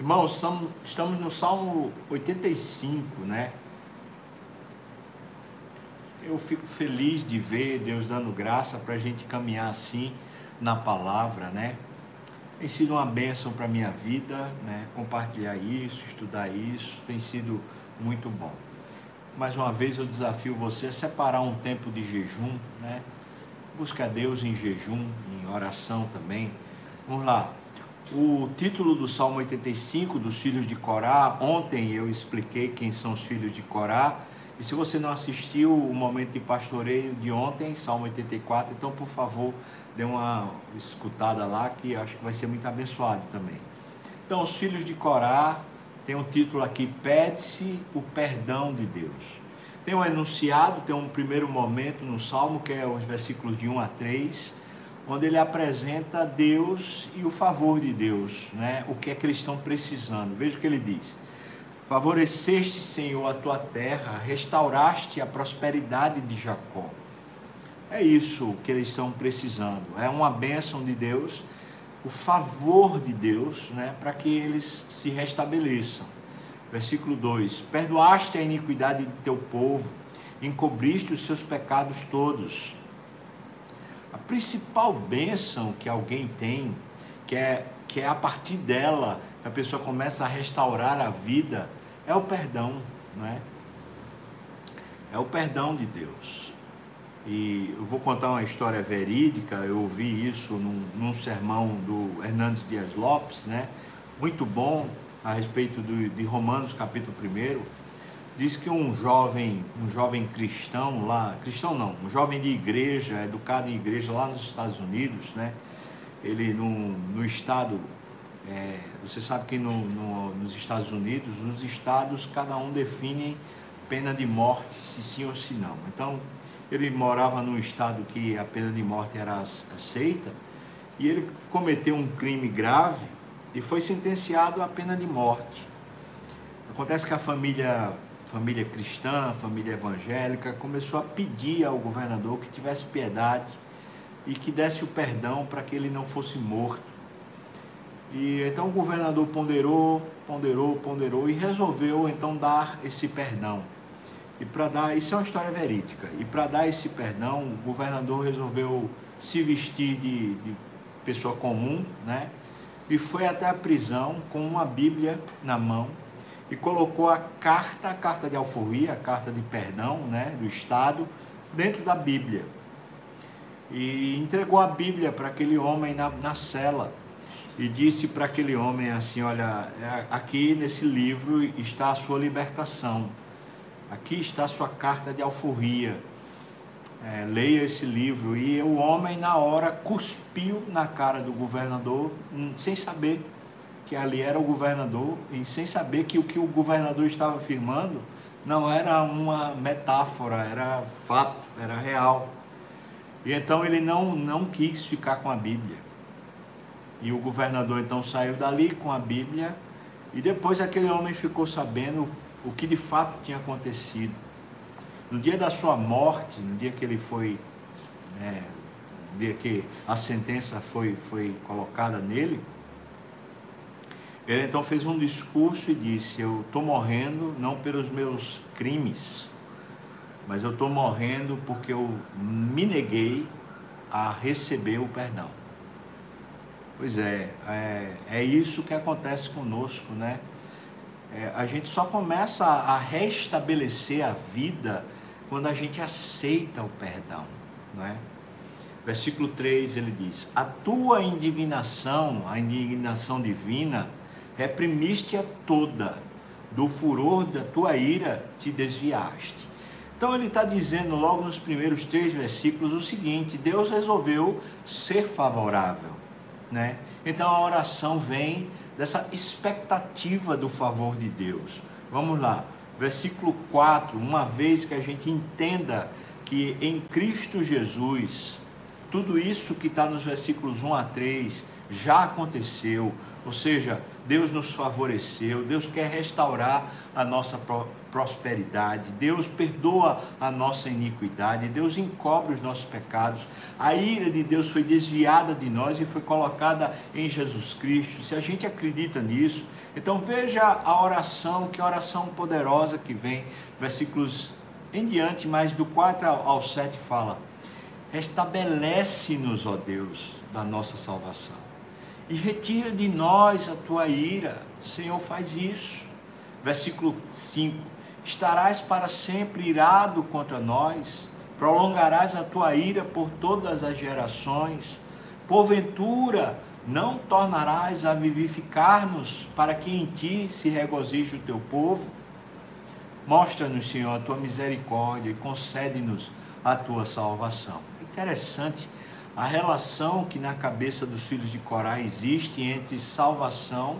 Irmãos, estamos no Salmo 85, né? Eu fico feliz de ver Deus dando graça para a gente caminhar assim na palavra, né? Tem sido uma bênção para a minha vida, né? Compartilhar isso, estudar isso, tem sido muito bom. Mais uma vez eu desafio você a separar um tempo de jejum, né? Busca Deus em jejum, em oração também. Vamos lá. O título do Salmo 85 dos filhos de Corá, ontem eu expliquei quem são os filhos de Corá. E se você não assistiu o momento de pastoreio de ontem, Salmo 84, então por favor, dê uma escutada lá que acho que vai ser muito abençoado também. Então, os filhos de Corá tem um título aqui: Pede-se o perdão de Deus. Tem um enunciado, tem um primeiro momento no Salmo, que é os versículos de 1 a 3 onde ele apresenta Deus e o favor de Deus, né? o que é que eles estão precisando. Veja o que ele diz: Favoreceste, Senhor, a tua terra, restauraste a prosperidade de Jacó. É isso que eles estão precisando. É uma bênção de Deus, o favor de Deus, né, para que eles se restabeleçam. Versículo 2: Perdoaste a iniquidade de teu povo, encobriste os seus pecados todos a principal bênção que alguém tem, que é, que é a partir dela que a pessoa começa a restaurar a vida, é o perdão, não é? É o perdão de Deus. E eu vou contar uma história verídica, eu ouvi isso num, num sermão do Hernandes Dias Lopes, né? Muito bom a respeito do, de Romanos capítulo 1 diz que um jovem, um jovem cristão lá, cristão não, um jovem de igreja, educado em igreja lá nos Estados Unidos, né? Ele no, no estado, é, você sabe que no, no, nos Estados Unidos, os estados, cada um define pena de morte, se sim ou se não. Então, ele morava num estado que a pena de morte era aceita, e ele cometeu um crime grave e foi sentenciado à pena de morte. Acontece que a família família cristã, família evangélica, começou a pedir ao governador que tivesse piedade e que desse o perdão para que ele não fosse morto. E então o governador ponderou, ponderou, ponderou e resolveu então dar esse perdão. E para dar, isso é uma história verídica. E para dar esse perdão, o governador resolveu se vestir de, de pessoa comum, né? E foi até a prisão com uma Bíblia na mão e colocou a carta, a carta de alforria, a carta de perdão né, do Estado, dentro da Bíblia. E entregou a Bíblia para aquele homem na, na cela. E disse para aquele homem assim: Olha, é, aqui nesse livro está a sua libertação. Aqui está a sua carta de alforria. É, leia esse livro. E o homem, na hora, cuspiu na cara do governador, hum, sem saber que ali era o governador e sem saber que o que o governador estava afirmando não era uma metáfora, era fato, era real. E então ele não, não quis ficar com a Bíblia. E o governador então saiu dali com a Bíblia e depois aquele homem ficou sabendo o que de fato tinha acontecido. No dia da sua morte, no dia que ele foi, né, no dia que a sentença foi, foi colocada nele, ele então fez um discurso e disse: Eu estou morrendo não pelos meus crimes, mas eu estou morrendo porque eu me neguei a receber o perdão. Pois é, é, é isso que acontece conosco, né? É, a gente só começa a restabelecer a vida quando a gente aceita o perdão, não é? Versículo 3 ele diz: A tua indignação, a indignação divina, reprimiste-a toda, do furor da tua ira te desviaste. Então ele está dizendo logo nos primeiros três versículos o seguinte: Deus resolveu ser favorável, né? Então a oração vem dessa expectativa do favor de Deus. Vamos lá, versículo 4, uma vez que a gente entenda que em Cristo Jesus, tudo isso que está nos versículos 1 a 3 já aconteceu. Ou seja, Deus nos favoreceu, Deus quer restaurar a nossa prosperidade, Deus perdoa a nossa iniquidade, Deus encobre os nossos pecados. A ira de Deus foi desviada de nós e foi colocada em Jesus Cristo. Se a gente acredita nisso, então veja a oração, que oração poderosa que vem, versículos em diante, mas do 4 ao 7 fala: Estabelece-nos, ó Deus, da nossa salvação e retira de nós a tua ira. Senhor, faz isso. Versículo 5: Estarás para sempre irado contra nós, prolongarás a tua ira por todas as gerações. Porventura, não tornarás a vivificar-nos, para que em ti se regozije o teu povo? Mostra-nos, Senhor, a tua misericórdia e concede-nos a tua salvação. Interessante a relação que na cabeça dos filhos de Corá existe entre salvação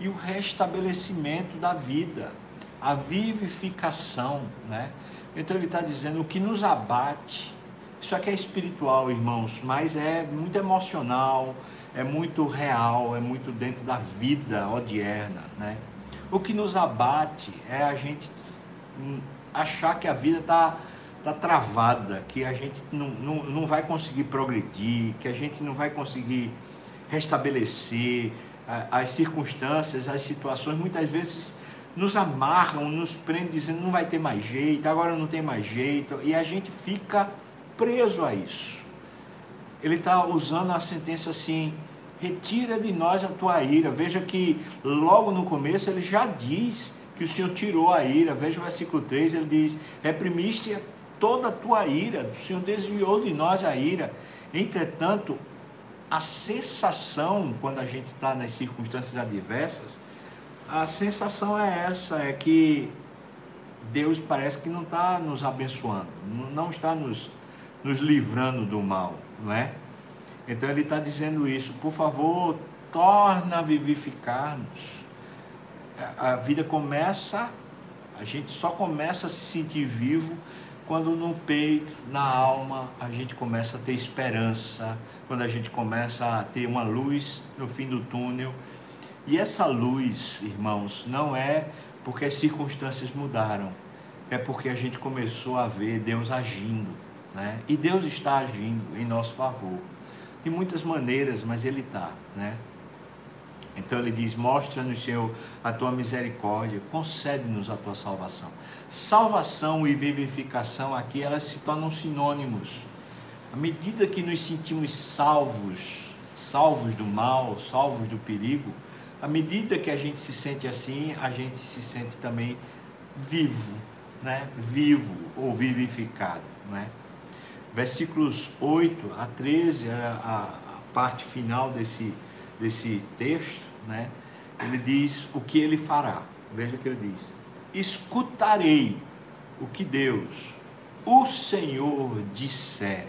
e o restabelecimento da vida, a vivificação, né? Então ele está dizendo o que nos abate. Isso aqui é espiritual, irmãos, mas é muito emocional, é muito real, é muito dentro da vida odierna, né? O que nos abate é a gente achar que a vida está está travada, que a gente não, não, não vai conseguir progredir, que a gente não vai conseguir restabelecer as circunstâncias, as situações, muitas vezes nos amarram, nos prendem dizendo não vai ter mais jeito, agora não tem mais jeito, e a gente fica preso a isso. Ele está usando a sentença assim, retira de nós a tua ira. Veja que logo no começo ele já diz que o Senhor tirou a ira. Veja o versículo 3, ele diz: reprimiste toda a tua ira, o Senhor desviou de nós a ira. Entretanto, a sensação, quando a gente está nas circunstâncias adversas, a sensação é essa, é que Deus parece que não está nos abençoando, não está nos, nos livrando do mal, não é? Então ele está dizendo isso, por favor, torna a vivificar-nos. A vida começa, a gente só começa a se sentir vivo quando no peito, na alma, a gente começa a ter esperança, quando a gente começa a ter uma luz no fim do túnel. E essa luz, irmãos, não é porque as circunstâncias mudaram, é porque a gente começou a ver Deus agindo, né? E Deus está agindo em nosso favor, de muitas maneiras, mas Ele está, né? Então ele diz: Mostra-nos, Senhor, a tua misericórdia, concede-nos a tua salvação. Salvação e vivificação aqui, elas se tornam sinônimos. À medida que nos sentimos salvos, salvos do mal, salvos do perigo, à medida que a gente se sente assim, a gente se sente também vivo, né? Vivo ou vivificado, né? Versículos 8 a 13, a, a parte final desse desse texto, né? Ele diz o que ele fará. Veja o que ele diz: Escutarei o que Deus, o Senhor, disser,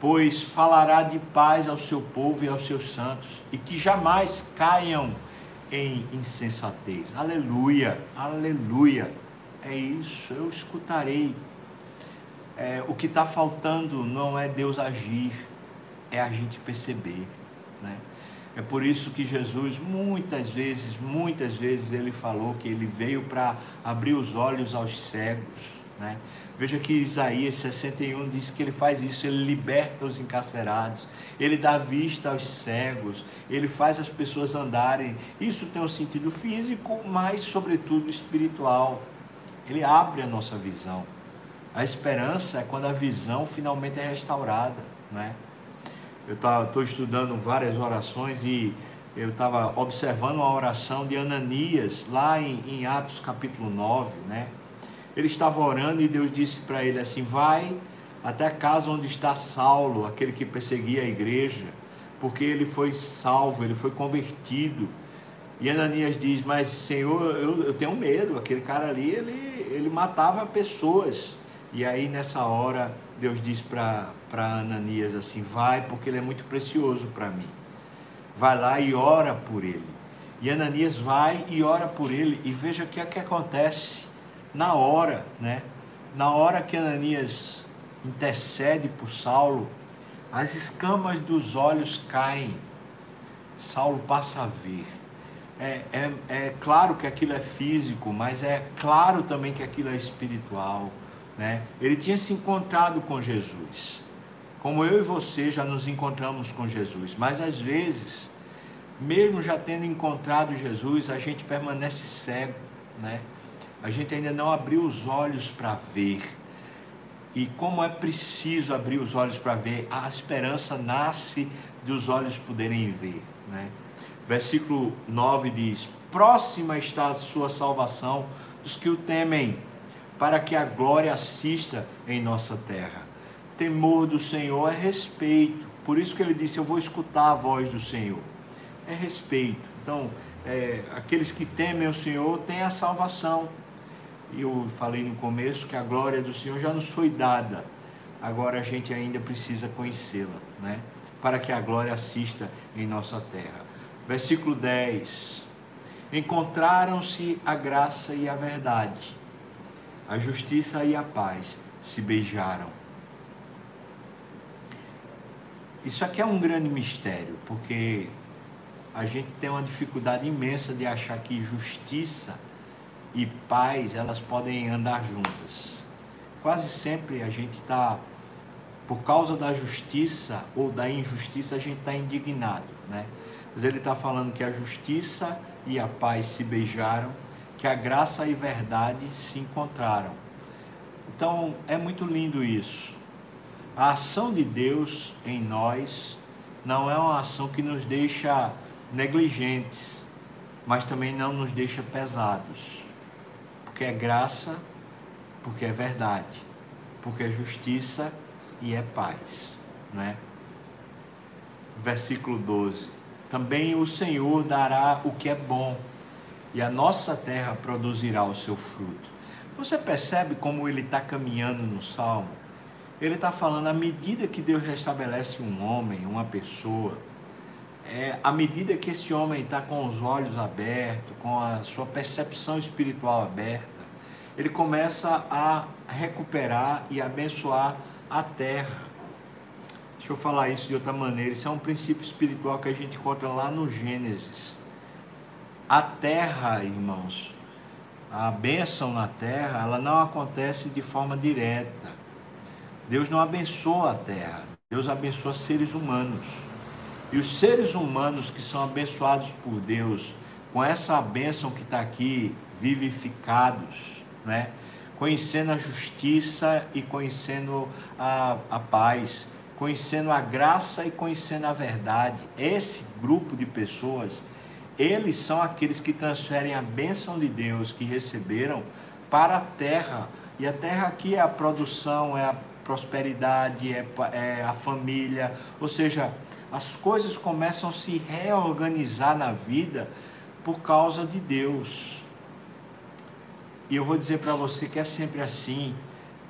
pois falará de paz ao seu povo e aos seus santos, e que jamais caiam em insensatez. Aleluia, aleluia. É isso, eu escutarei. É, o que está faltando não é Deus agir, é a gente perceber. Né? É por isso que Jesus, muitas vezes, muitas vezes, ele falou que ele veio para abrir os olhos aos cegos. Né? Veja que Isaías 61 diz que ele faz isso, ele liberta os encarcerados, ele dá vista aos cegos, ele faz as pessoas andarem. Isso tem um sentido físico, mas, sobretudo, espiritual. Ele abre a nossa visão. A esperança é quando a visão finalmente é restaurada. Né? Eu estou estudando várias orações e eu estava observando uma oração de Ananias, lá em, em, Atos capítulo 9, né? Ele estava orando e Deus disse para ele assim: Vai até a casa onde está Saulo, aquele que perseguia a igreja, porque ele foi salvo, ele foi convertido. E Ananias diz: Mas Senhor, eu, eu tenho medo, aquele cara ali, ele, ele matava pessoas. E aí nessa hora Deus diz para Ananias assim: vai, porque ele é muito precioso para mim. Vai lá e ora por ele. E Ananias vai e ora por ele. E veja o que é que acontece na hora, né? Na hora que Ananias intercede por Saulo, as escamas dos olhos caem. Saulo passa a ver. É, é, é, claro que aquilo é físico, mas é claro também que aquilo é espiritual. Né? Ele tinha se encontrado com Jesus. Como eu e você já nos encontramos com Jesus, mas às vezes, mesmo já tendo encontrado Jesus, a gente permanece cego, né? A gente ainda não abriu os olhos para ver. E como é preciso abrir os olhos para ver, a esperança nasce dos olhos poderem ver, né? Versículo 9 diz: Próxima está a sua salvação dos que o temem, para que a glória assista em nossa terra temor do Senhor é respeito. Por isso que ele disse: Eu vou escutar a voz do Senhor. É respeito. Então, é, aqueles que temem o Senhor têm a salvação. E eu falei no começo que a glória do Senhor já nos foi dada. Agora a gente ainda precisa conhecê-la, né? Para que a glória assista em nossa terra. Versículo 10. Encontraram-se a graça e a verdade, a justiça e a paz se beijaram Isso aqui é um grande mistério, porque a gente tem uma dificuldade imensa de achar que justiça e paz elas podem andar juntas. Quase sempre a gente está, por causa da justiça ou da injustiça, a gente está indignado, né? Mas ele está falando que a justiça e a paz se beijaram, que a graça e verdade se encontraram. Então é muito lindo isso. A ação de Deus em nós não é uma ação que nos deixa negligentes, mas também não nos deixa pesados. Porque é graça, porque é verdade, porque é justiça e é paz, né? Versículo 12. Também o Senhor dará o que é bom, e a nossa terra produzirá o seu fruto. Você percebe como ele está caminhando no salmo? Ele está falando à medida que Deus restabelece um homem, uma pessoa, é, à medida que esse homem está com os olhos abertos, com a sua percepção espiritual aberta, ele começa a recuperar e abençoar a terra. Deixa eu falar isso de outra maneira. Isso é um princípio espiritual que a gente encontra lá no Gênesis. A terra, irmãos, a bênção na terra, ela não acontece de forma direta Deus não abençoa a terra, Deus abençoa seres humanos. E os seres humanos que são abençoados por Deus, com essa bênção que está aqui, vivificados, né? conhecendo a justiça e conhecendo a, a paz, conhecendo a graça e conhecendo a verdade. Esse grupo de pessoas, eles são aqueles que transferem a bênção de Deus que receberam para a terra. E a terra aqui é a produção, é a prosperidade, é, é a família, ou seja, as coisas começam a se reorganizar na vida por causa de Deus. E eu vou dizer para você que é sempre assim.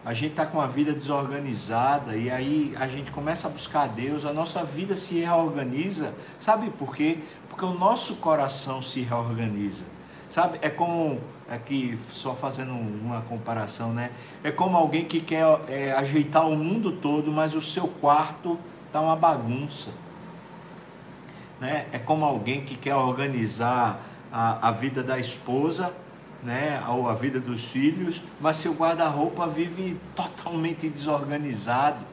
A gente está com a vida desorganizada e aí a gente começa a buscar Deus, a nossa vida se reorganiza. Sabe por quê? Porque o nosso coração se reorganiza. Sabe? É como aqui só fazendo uma comparação, né? É como alguém que quer é, ajeitar o mundo todo, mas o seu quarto tá uma bagunça, né? É como alguém que quer organizar a, a vida da esposa, né? A vida dos filhos, mas seu guarda-roupa vive totalmente desorganizado.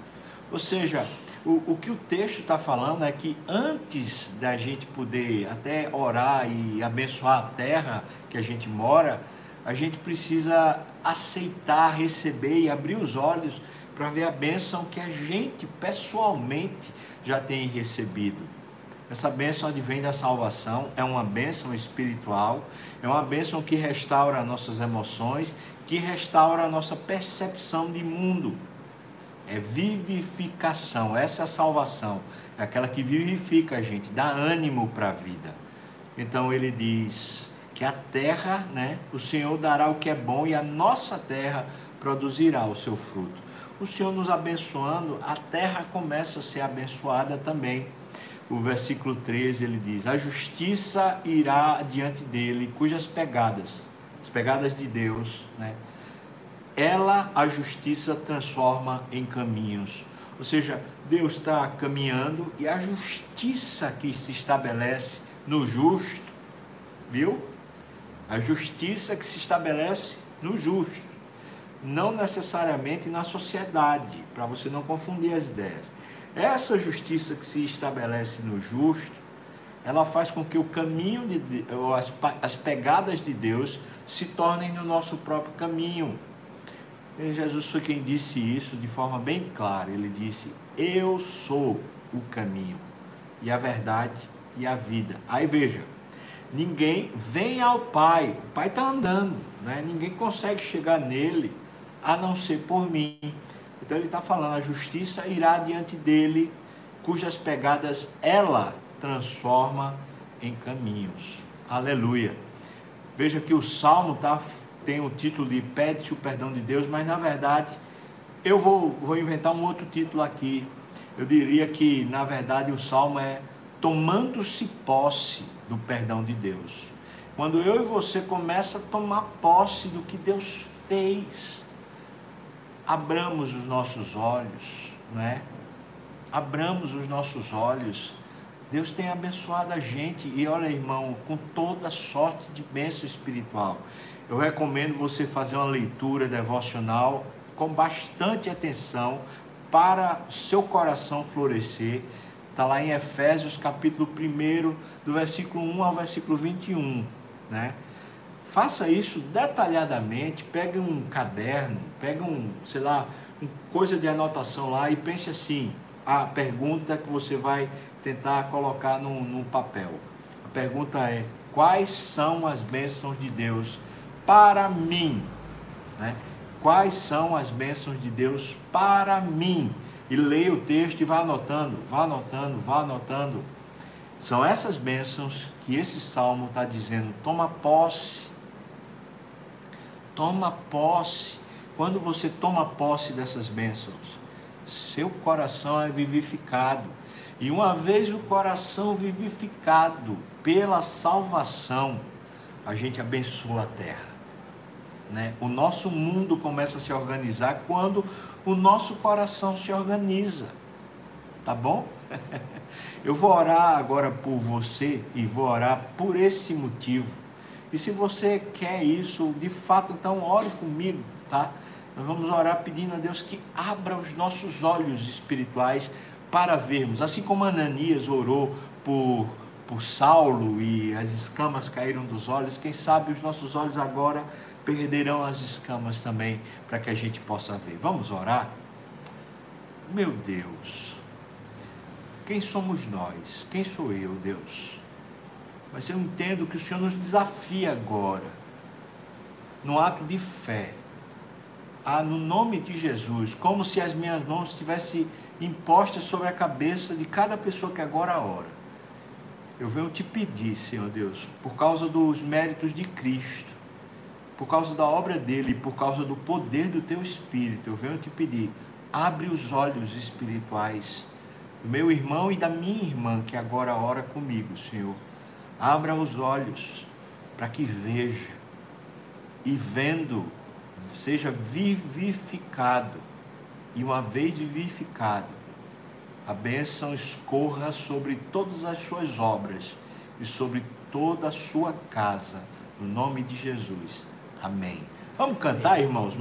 Ou seja, o, o que o texto está falando é que antes da gente poder até orar e abençoar a terra que a gente mora, a gente precisa aceitar, receber e abrir os olhos para ver a bênção que a gente pessoalmente já tem recebido. Essa bênção advém da salvação, é uma bênção espiritual, é uma bênção que restaura nossas emoções, que restaura a nossa percepção de mundo é vivificação, essa é a salvação, é aquela que vivifica a gente, dá ânimo para a vida. Então ele diz que a terra, né, o Senhor dará o que é bom e a nossa terra produzirá o seu fruto. O Senhor nos abençoando, a terra começa a ser abençoada também. O versículo 13 ele diz: A justiça irá diante dele, cujas pegadas, as pegadas de Deus, né, ela, a justiça, transforma em caminhos. Ou seja, Deus está caminhando e a justiça que se estabelece no justo, viu? A justiça que se estabelece no justo, não necessariamente na sociedade, para você não confundir as ideias. Essa justiça que se estabelece no justo, ela faz com que o caminho de as, as pegadas de Deus se tornem no nosso próprio caminho. E Jesus foi quem disse isso de forma bem clara. Ele disse: Eu sou o caminho e a verdade e a vida. Aí veja, ninguém vem ao Pai, o Pai está andando, né? ninguém consegue chegar nele a não ser por mim. Então ele está falando, a justiça irá diante dele, cujas pegadas ela transforma em caminhos. Aleluia. Veja que o Salmo tá, tem o título de Pede-te o perdão de Deus, mas na verdade eu vou, vou inventar um outro título aqui. Eu diria que na verdade o Salmo é Tomando-se posse do perdão de Deus. Quando eu e você começa a tomar posse do que Deus fez, abramos os nossos olhos, né? Abramos os nossos olhos. Deus tem abençoado a gente e olha, irmão, com toda sorte de bênção espiritual. Eu recomendo você fazer uma leitura devocional com bastante atenção para seu coração florescer Está lá em Efésios capítulo 1, do versículo 1 ao versículo 21. Né? Faça isso detalhadamente, pegue um caderno, pegue um, sei lá, uma coisa de anotação lá e pense assim, a pergunta que você vai tentar colocar no, no papel. A pergunta é, quais são as bênçãos de Deus para mim? Né? Quais são as bênçãos de Deus para mim? e leia o texto e vá anotando, vá anotando, vá anotando. São essas bênçãos que esse salmo está dizendo: toma posse. Toma posse. Quando você toma posse dessas bênçãos, seu coração é vivificado. E uma vez o coração vivificado pela salvação, a gente abençoa a terra. Né? O nosso mundo começa a se organizar quando o nosso coração se organiza. Tá bom? Eu vou orar agora por você e vou orar por esse motivo. E se você quer isso, de fato, então ore comigo, tá? Nós vamos orar pedindo a Deus que abra os nossos olhos espirituais para vermos. Assim como Ananias orou por, por Saulo e as escamas caíram dos olhos, quem sabe os nossos olhos agora perderão as escamas também, para que a gente possa ver. Vamos orar? Meu Deus, quem somos nós? Quem sou eu, Deus? Mas eu entendo que o Senhor nos desafia agora, no ato de fé, a, no nome de Jesus, como se as minhas mãos estivessem impostas sobre a cabeça de cada pessoa que agora ora. Eu venho te pedir, Senhor Deus, por causa dos méritos de Cristo, por causa da obra dele por causa do poder do teu espírito, eu venho te pedir, abre os olhos espirituais do meu irmão e da minha irmã que agora ora comigo, Senhor. Abra os olhos para que veja e vendo seja vivificado e uma vez vivificado, a bênção escorra sobre todas as suas obras e sobre toda a sua casa, no nome de Jesus. Amém. Vamos cantar, irmãos?